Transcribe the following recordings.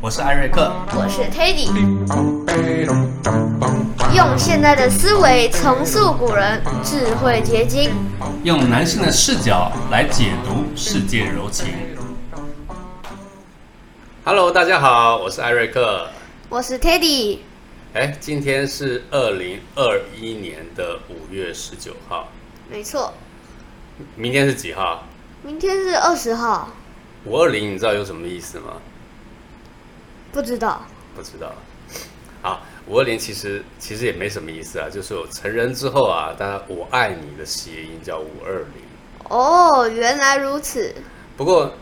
我是艾瑞克，我是 Teddy，用现代的思维重塑古人智慧结晶，用男性的视角来解读世界柔情。Hello，大家好，我是艾瑞克，我是 Teddy。哎，今天是二零二一年的五月十九号，没错。明天是几号？明天是二十号。五二零，你知道有什么意思吗？不知道。不知道。好，五二零其实其实也没什么意思啊，就是我成人之后啊，当然我爱你的谐音叫五二零。哦，原来如此。不过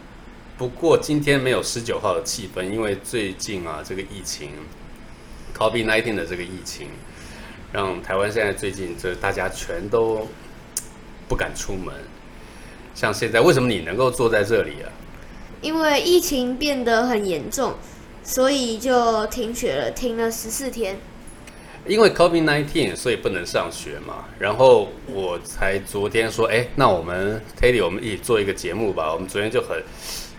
不过今天没有十九号的气氛，因为最近啊，这个疫情。COVID-19 的这个疫情，让台湾现在最近就是大家全都不敢出门。像现在，为什么你能够坐在这里啊？因为疫情变得很严重，所以就停学了，停了十四天。因为 COVID-19，所以不能上学嘛。然后我才昨天说，哎，那我们 Teddy，我们一起做一个节目吧。我们昨天就很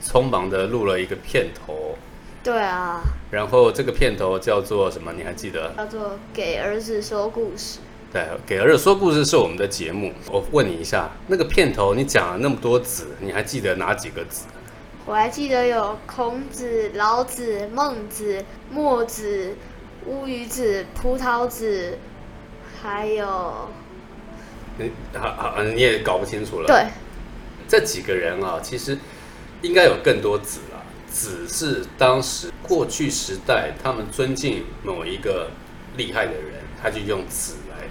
匆忙的录了一个片头。对啊，然后这个片头叫做什么？你还记得？叫做《给儿子说故事》。对，《给儿子说故事》是我们的节目。我问你一下，那个片头你讲了那么多子，你还记得哪几个子？我还记得有孔子、老子、孟子、墨子、乌鱼子、葡萄子，还有……你好好，你也搞不清楚了。对，这几个人啊，其实应该有更多子了。子是当时过去时代，他们尊敬某一个厉害的人，他就用子来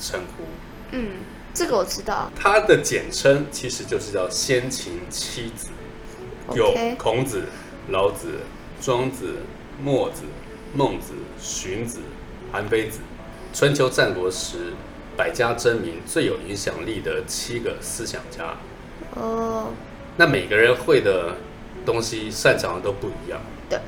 称呼。嗯，这个我知道。他的简称其实就是叫先秦七子，有孔子、老子、庄子、墨子、孟子、荀子、韩非子。春秋战国时，百家争鸣最有影响力的七个思想家。哦。那每个人会的。东西擅长的都不一样。对，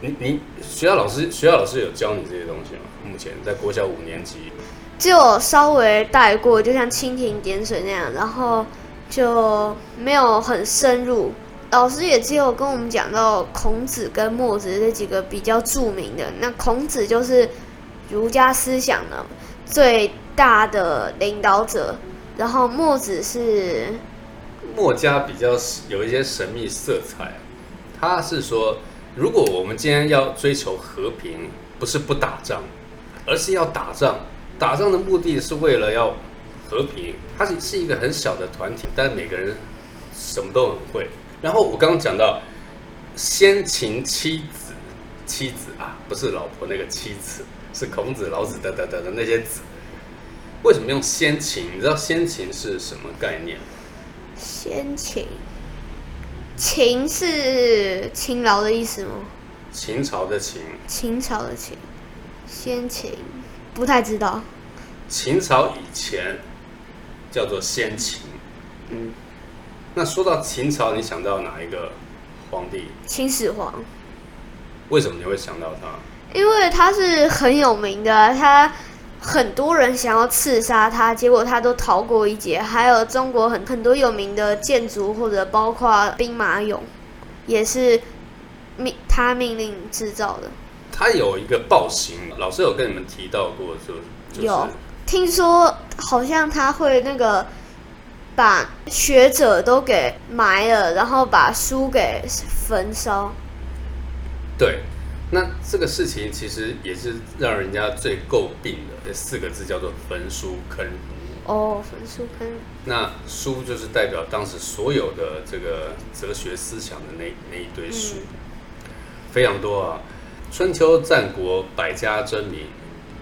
你你学校老师学校老师有教你这些东西吗？目前在国小五年级，就稍微带过，就像蜻蜓点水那样，然后就没有很深入。老师也只有跟我们讲到孔子跟墨子这几个比较著名的。那孔子就是儒家思想的最大的领导者，然后墨子是。墨家比较有一些神秘色彩，他是说，如果我们今天要追求和平，不是不打仗，而是要打仗。打仗的目的是为了要和平。它是是一个很小的团体，但每个人什么都很会。然后我刚刚讲到先秦妻子，妻子啊，不是老婆那个妻子，是孔子、老子等等等的那些子。为什么用先秦？你知道先秦是什么概念？先秦，秦是勤劳的意思吗？秦朝的秦，秦朝的秦，先秦不太知道。秦朝以前叫做先秦。嗯，那说到秦朝，你想到哪一个皇帝？秦始皇。为什么你会想到他？因为他是很有名的，他。很多人想要刺杀他，结果他都逃过一劫。还有中国很很多有名的建筑，或者包括兵马俑，也是命他命令制造的。他有一个暴行，老师有跟你们提到过，就有听说好像他会那个把学者都给埋了，然后把书给焚烧。对。那这个事情其实也是让人家最诟病的，这四个字叫做“焚书坑儒”。哦，焚书坑。那书就是代表当时所有的这个哲学思想的那那一堆书，非常多啊。春秋战国百家争鸣，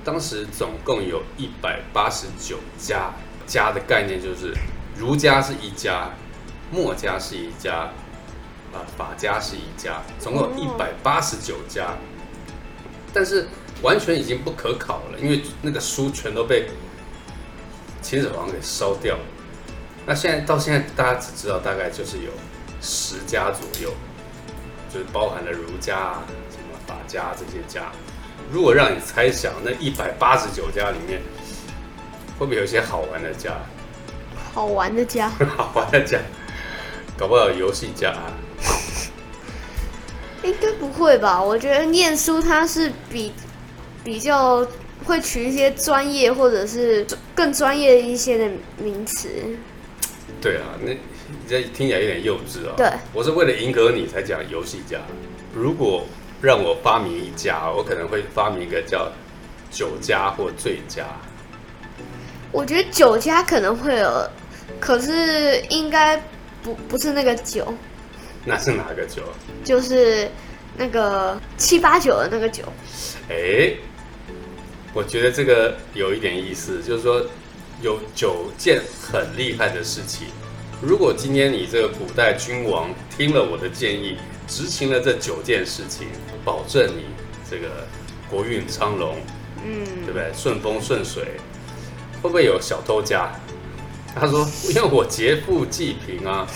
当时总共有一百八十九家。家的概念就是儒家是一家，墨家是一家。啊，法家是一家，总共一百八十九家，但是完全已经不可考了，因为那个书全都被秦始皇给烧掉。那现在到现在，大家只知道大概就是有十家左右，就是包含了儒家啊、什么法家这些家。如果让你猜想，那一百八十九家里面，会不会有一些好玩的家？好玩的家，好玩的家，搞不好有游戏家啊。应该不会吧？我觉得念书它是比比较会取一些专业或者是更专业一些的名词。对啊，那你这听起来有点幼稚啊、对，我是为了迎合你才讲游戏家。如果让我发明一家，我可能会发明一个叫酒家或醉家。我觉得酒家可能会有，可是应该不不是那个酒，那是哪个酒？就是那个七八九的那个酒。哎，我觉得这个有一点意思，就是说有九件很厉害的事情。如果今天你这个古代君王听了我的建议，执行了这九件事情，保证你这个国运昌隆，嗯，对不对？顺风顺水，会不会有小偷家？他说，因为我劫富济贫啊，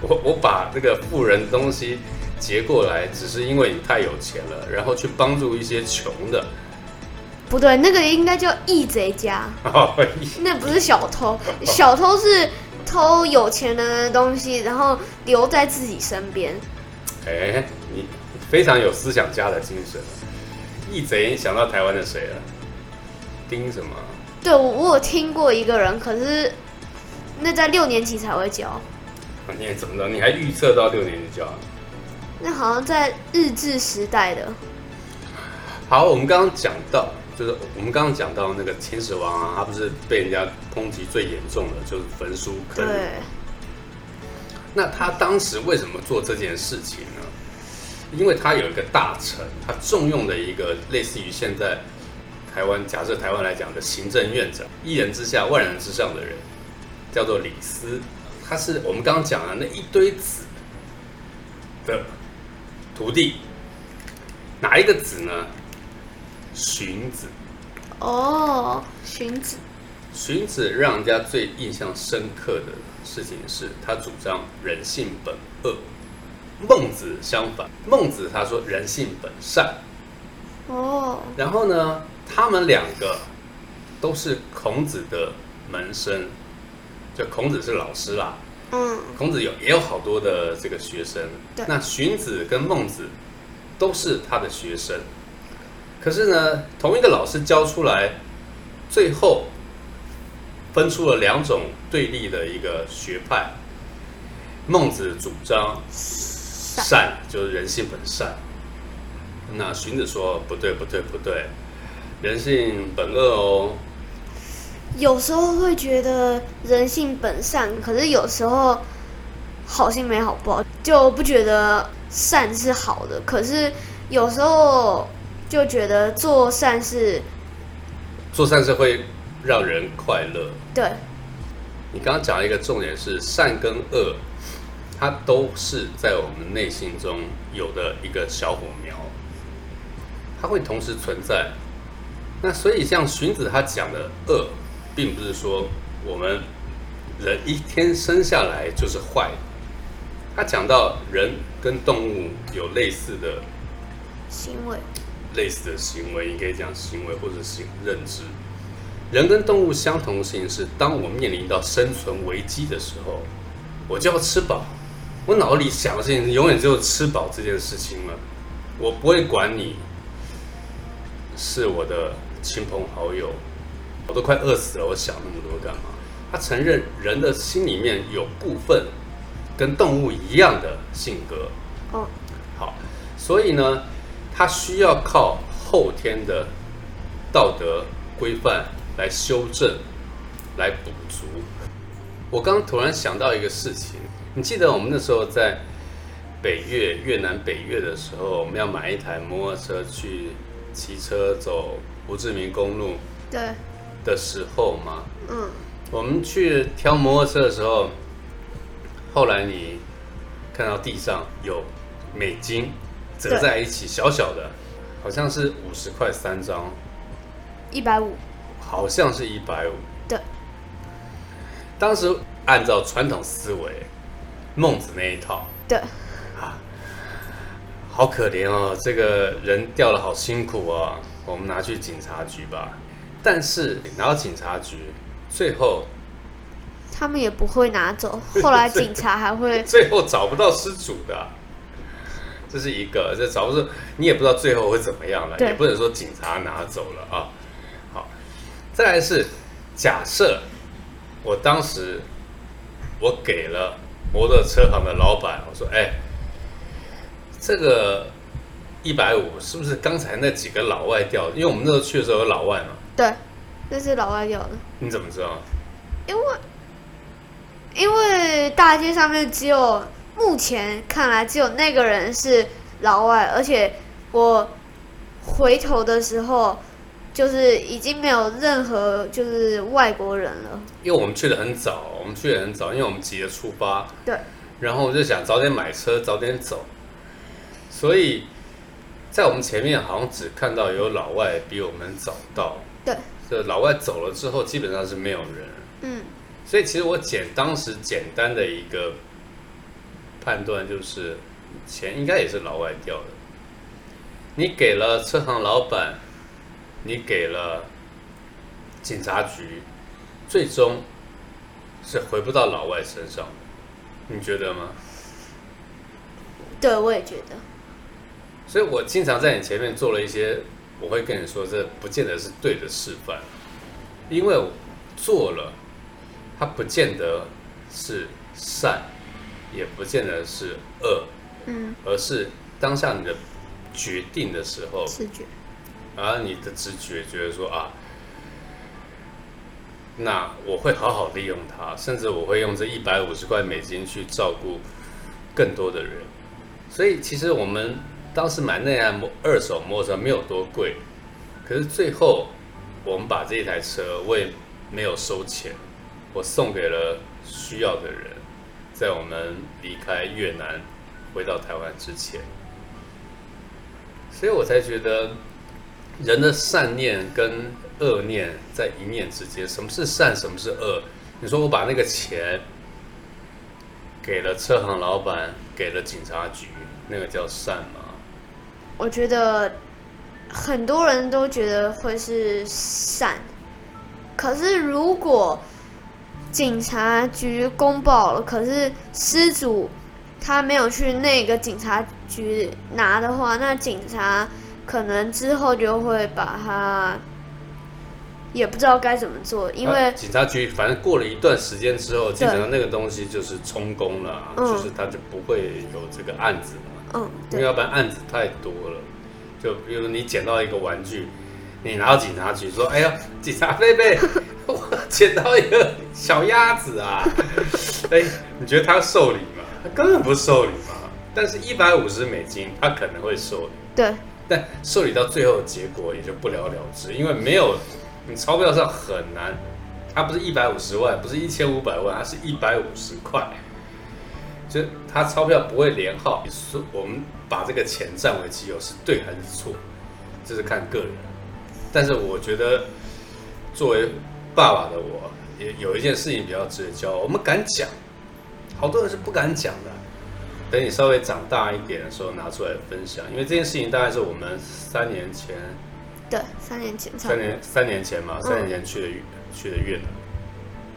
我我把这个富人东西劫过来，只是因为你太有钱了，然后去帮助一些穷的。不对，那个应该叫义贼家，哦，那不是小偷，小偷是偷有钱人的东西，然后留在自己身边。哎，你非常有思想家的精神。义贼，你想到台湾的谁了？丁什么？对，我我有听过一个人，可是那在六年级才会教，啊你也怎么着？你还预测到六年级教？那好像在日治时代的。好，我们刚刚讲到，就是我们刚刚讲到那个秦始皇啊，他不是被人家抨击最严重的就是焚书坑儒。对，那他当时为什么做这件事情呢？因为他有一个大臣，他重用的一个类似于现在台湾假设台湾来讲的行政院长，一人之下万人之上的人，叫做李斯。他是我们刚刚讲的那一堆子的徒弟，哪一个子呢？荀子。哦，荀子，荀子让人家最印象深刻的事情是他主张人性本恶。孟子相反，孟子他说人性本善。哦，然后呢，他们两个都是孔子的门生，就孔子是老师啦。嗯，孔子有也有好多的这个学生对，那荀子跟孟子都是他的学生。可是呢，同一个老师教出来，最后分出了两种对立的一个学派。孟子主张善，就是人性本善。那荀子说不对，不对，不对，人性本恶哦。有时候会觉得人性本善，可是有时候好心没好报，就不觉得善是好的。可是有时候就觉得做善事，做善事会让人快乐。对，你刚刚讲了一个重点是善跟恶，它都是在我们内心中有的一个小火苗，它会同时存在。那所以像荀子他讲的恶，并不是说我们人一天生下来就是坏的。他讲到人跟动物有类似的行为，类似的行为，你可以讲行为或者行认知。人跟动物相同性是，当我面临到生存危机的时候，我就要吃饱。我脑子里想的事情永远只有吃饱这件事情了，我不会管你是我的亲朋好友，我都快饿死了，我想那么多干嘛？他承认人的心里面有部分跟动物一样的性格，哦，好，所以呢，他需要靠后天的道德规范来修正，来补足。我刚刚突然想到一个事情，你记得我们那时候在北越越南北越的时候，我们要买一台摩托车去骑车走胡志明公路对，的时候吗？嗯，我们去挑摩托车的时候，后来你看到地上有美金折在一起，小小的，好像是五十块三张，一百五，好像是一百五。对，当时按照传统思维，孟子那一套，对，啊，好可怜哦，这个人掉了好辛苦啊，我们拿去警察局吧。但是拿到警察局，最后他们也不会拿走，后来警察还会 最后找不到失主的，这是一个，这找不到，你也不知道最后会怎么样了，也不能说警察拿走了啊。好，再来是假设我当时我给了摩托车行的老板，我说，哎，这个一百五是不是刚才那几个老外掉的？因为我们那时候去的时候有老外嘛，对，那是老外掉的，你怎么知道？因为因为大街上面只有目前看来只有那个人是老外，而且我回头的时候就是已经没有任何就是外国人了，因为我们去的很早，我们去的很早，因为我们急着出发，对，然后我就想早点买车，早点走，所以在我们前面好像只看到有老外比我们早到，对，这老外走了之后基本上是没有人，嗯，所以其实我简当时简单的一个判断就是钱应该也是老外掉的，你给了车行老板，你给了警察局，最终是回不到老外身上的，你觉得吗？对，我也觉得，所以我经常在你前面做了一些，我会跟你说，这不见得是对的示范，因为做了，它不见得是善，也不见得是恶，嗯，而是当下你的决定的时候，直觉，而你的直觉觉得说啊，那我会好好利用它，甚至我会用这一百五十块美金去照顾更多的人。所以其实我们当时买那台摩二手摩托车没有多贵，可是最后我们把这台车我也没有收钱，我送给了需要的人，在我们离开越南回到台湾之前。所以我才觉得人的善念跟恶念在一念之间。什么是善，什么是恶？你说我把那个钱给了车行老板，给了警察局，那个叫善吗？我觉得很多人都觉得会是善，可是如果警察局公报了，可是失主他没有去那个警察局拿的话，那警察可能之后就会把他也不知道该怎么做，因啊为警察局反正过了一段时间之后，基本上那个东西就是充公了就是他就不会有这个案子嘛。嗯，因为要不然案子太多了。就比如你捡到一个玩具，你拿到警察局说：“哎呀，警察贝贝，我捡到一个小鸭子啊！” 哎，你觉得他受理吗？他根本不受理嘛。但是，一百五十美金，他可能会受理，对但受理到最后的结果也就不了了之，因为没有你钞票上很难，它不是一百五十万，不是一千五百万，它是一百五十块。就他钞票不会连号，是我们把这个钱占为己有是对还是错，这是看个人。但是我觉得，作为爸爸的我，也有一件事情比较值得骄傲，我们敢讲，好多人是不敢讲的。等你稍微长大一点的时候拿出来分享，因为这件事情大概是我们三年前、对，三年前三。年三年前嘛，三年前去的越去的越南。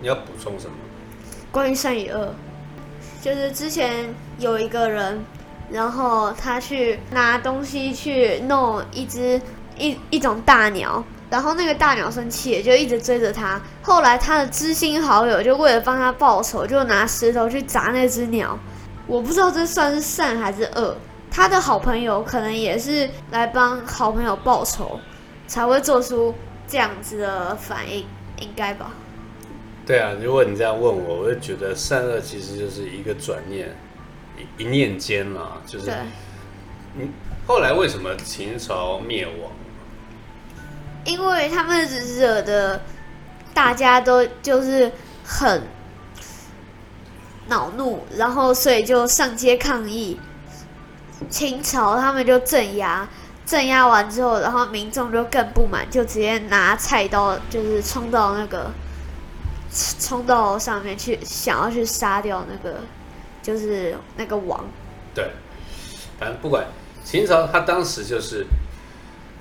你要补充什么？关于善与恶，就是之前有一个人，然后他去拿东西去弄一只一一种大鸟，然后那个大鸟生气，就一直追着他。后来他的知心好友就为了帮他报仇，就拿石头去砸那只鸟。我不知道这算是善还是恶。他的好朋友可能也是来帮好朋友报仇，才会做出这样子的反应，应该吧？对啊，如果你这样问我，我就觉得善恶其实就是一个转念，一一念间嘛，就是对。你后来为什么秦朝灭亡？因为他们惹的大家都就是很恼怒，然后所以就上街抗议。秦朝他们就镇压，镇压完之后，然后民众就更不满，就直接拿菜刀就是冲到那个冲到上面去，想要去杀掉那个，就是那个王。对，反正不管秦朝，他当时就是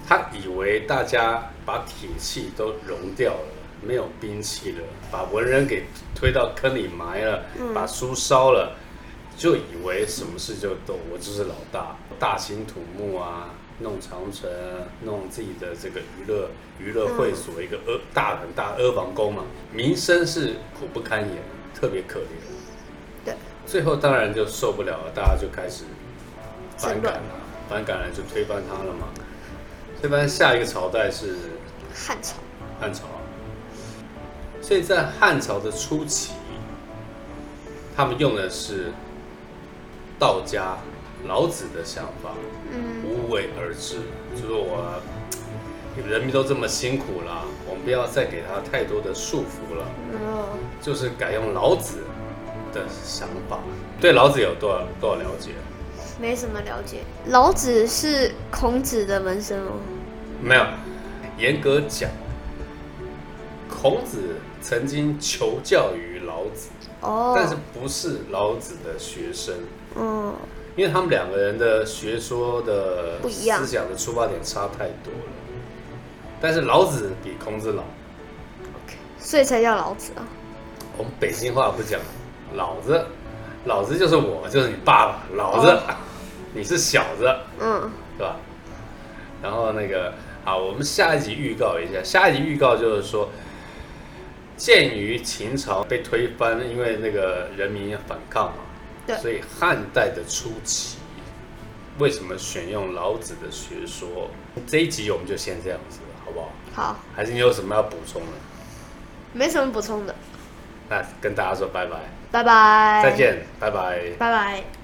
他以为大家把铁器都融掉了，没有兵器了，把文人给推到坑里埋了，把书烧了，就以为什么事就都我就是老大，大兴土木啊，弄长城，弄自己的这个娱乐娱乐会所，一个阿大很大阿房宫嘛，民生是苦不堪言，特别可怜。对，最后当然就受不了了，大家就开始反感了，反感了就推翻他了嘛。推翻下一个朝代是汉朝。汉朝，所以在汉朝的初期，他们用的是道家老子的想法，嗯无为而治，就是我人民都这么辛苦了，我们不要再给他太多的束缚了，哦，就是改用老子的想法。对老子有多少多少了解？没什么了解。老子是孔子的门生哦。没有，严格讲，孔子曾经求教于老子，哦。但是不是老子的学生，嗯，因为他们两个人的学说的不一样思想的出发点差太多了。但是老子比孔子老，所以才叫老子啊。我们北京话不讲老子，老子就是我，就是你爸爸，老子，哦你是小子，嗯，对吧？然后那个啊，我们下一集预告一下，下一集预告就是说，鉴于秦朝被推翻，因为那个人民反抗嘛，对所以汉代的初期，为什么选用老子的学说？这一集我们就先这样子，好不好？好，还是你有什么要补充的？没什么补充的。那跟大家说拜拜，拜拜。再。见，拜拜。拜拜。